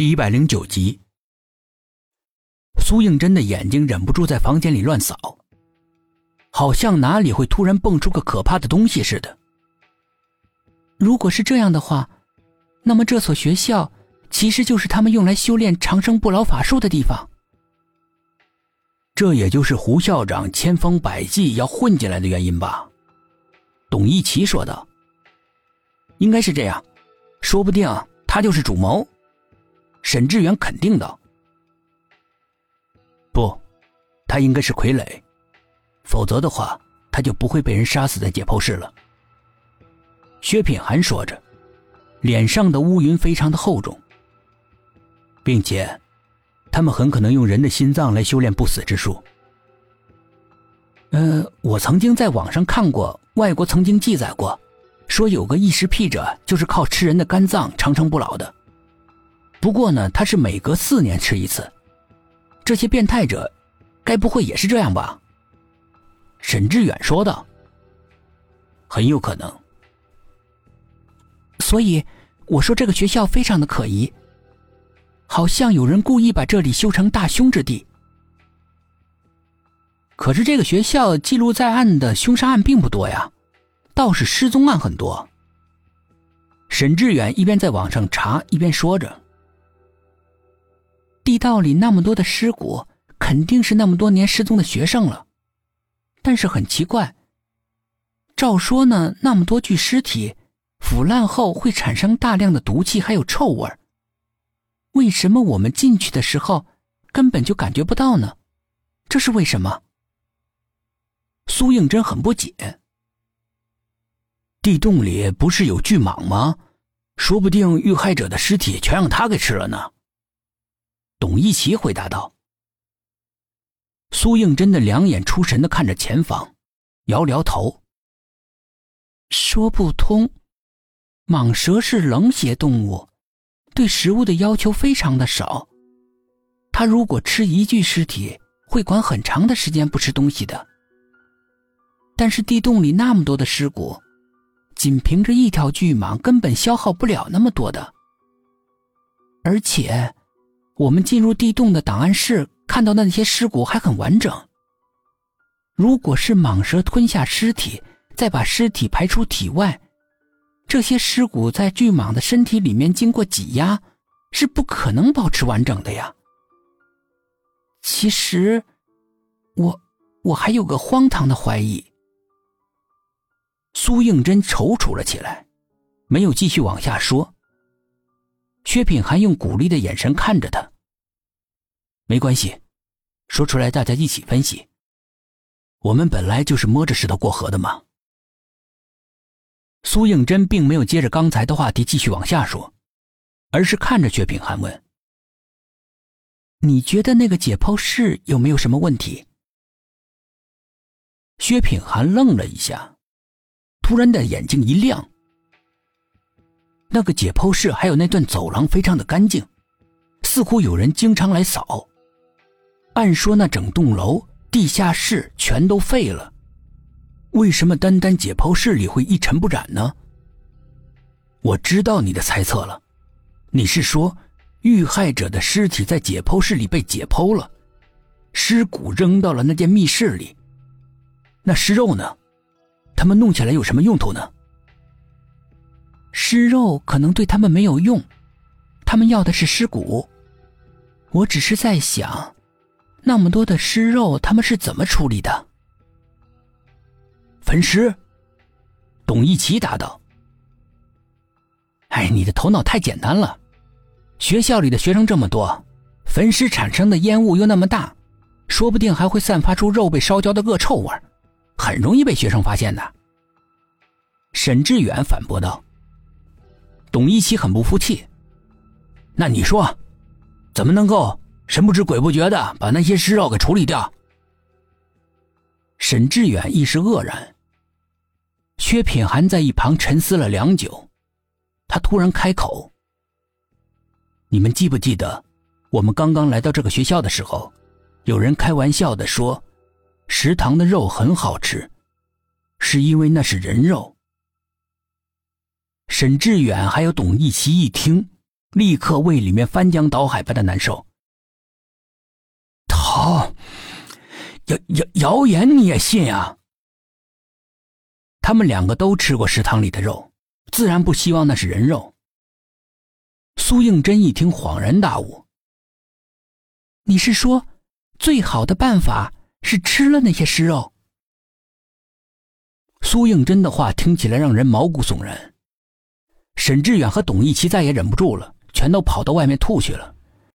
第一百零九集，苏应真的眼睛忍不住在房间里乱扫，好像哪里会突然蹦出个可怕的东西似的。如果是这样的话，那么这所学校其实就是他们用来修炼长生不老法术的地方。这也就是胡校长千方百计要混进来的原因吧？董一奇说道。应该是这样，说不定他就是主谋。沈志远肯定道：“不，他应该是傀儡，否则的话，他就不会被人杀死在解剖室了。”薛品涵说着，脸上的乌云非常的厚重，并且，他们很可能用人的心脏来修炼不死之术。呃，我曾经在网上看过，外国曾经记载过，说有个异食癖者就是靠吃人的肝脏长生不老的。不过呢，他是每隔四年吃一次。这些变态者，该不会也是这样吧？沈志远说道。很有可能。所以我说这个学校非常的可疑，好像有人故意把这里修成大凶之地。可是这个学校记录在案的凶杀案并不多呀，倒是失踪案很多。沈志远一边在网上查，一边说着。地道里那么多的尸骨，肯定是那么多年失踪的学生了。但是很奇怪，照说呢，那么多具尸体腐烂后会产生大量的毒气，还有臭味为什么我们进去的时候根本就感觉不到呢？这是为什么？苏应真很不解。地洞里不是有巨蟒吗？说不定遇害者的尸体全让他给吃了呢。董一奇回答道：“苏应真的两眼出神的看着前方，摇摇头，说不通。蟒蛇是冷血动物，对食物的要求非常的少。它如果吃一具尸体，会管很长的时间不吃东西的。但是地洞里那么多的尸骨，仅凭着一条巨蟒根本消耗不了那么多的，而且。”我们进入地洞的档案室，看到那些尸骨还很完整。如果是蟒蛇吞下尸体，再把尸体排出体外，这些尸骨在巨蟒的身体里面经过挤压，是不可能保持完整的呀。其实，我我还有个荒唐的怀疑。苏应真踌躇了起来，没有继续往下说。薛品涵用鼓励的眼神看着他。没关系，说出来大家一起分析。我们本来就是摸着石头过河的嘛。苏应真并没有接着刚才的话题继续往下说，而是看着薛品涵问：“你觉得那个解剖室有没有什么问题？”薛品涵愣了一下，突然的眼睛一亮。那个解剖室还有那段走廊非常的干净，似乎有人经常来扫。按说那整栋楼地下室全都废了，为什么单单解剖室里会一尘不染呢？我知道你的猜测了，你是说遇害者的尸体在解剖室里被解剖了，尸骨扔到了那间密室里，那尸肉呢？他们弄起来有什么用途呢？尸肉可能对他们没有用，他们要的是尸骨。我只是在想，那么多的尸肉，他们是怎么处理的？焚尸。董一奇答道：“哎，你的头脑太简单了。学校里的学生这么多，焚尸产生的烟雾又那么大，说不定还会散发出肉被烧焦的恶臭味，很容易被学生发现的。”沈志远反驳道。董一奇很不服气，那你说，怎么能够神不知鬼不觉的把那些尸肉给处理掉？沈志远一时愕然。薛品涵在一旁沉思了良久，他突然开口：“你们记不记得，我们刚刚来到这个学校的时候，有人开玩笑的说，食堂的肉很好吃，是因为那是人肉。”沈志远还有董一奇一听，立刻胃里面翻江倒海般的难受。好，谣谣谣言你也信啊？他们两个都吃过食堂里的肉，自然不希望那是人肉。苏应真一听，恍然大悟：“你是说，最好的办法是吃了那些尸肉？”苏应真的话听起来让人毛骨悚然。沈志远和董一奇再也忍不住了，全都跑到外面吐去了。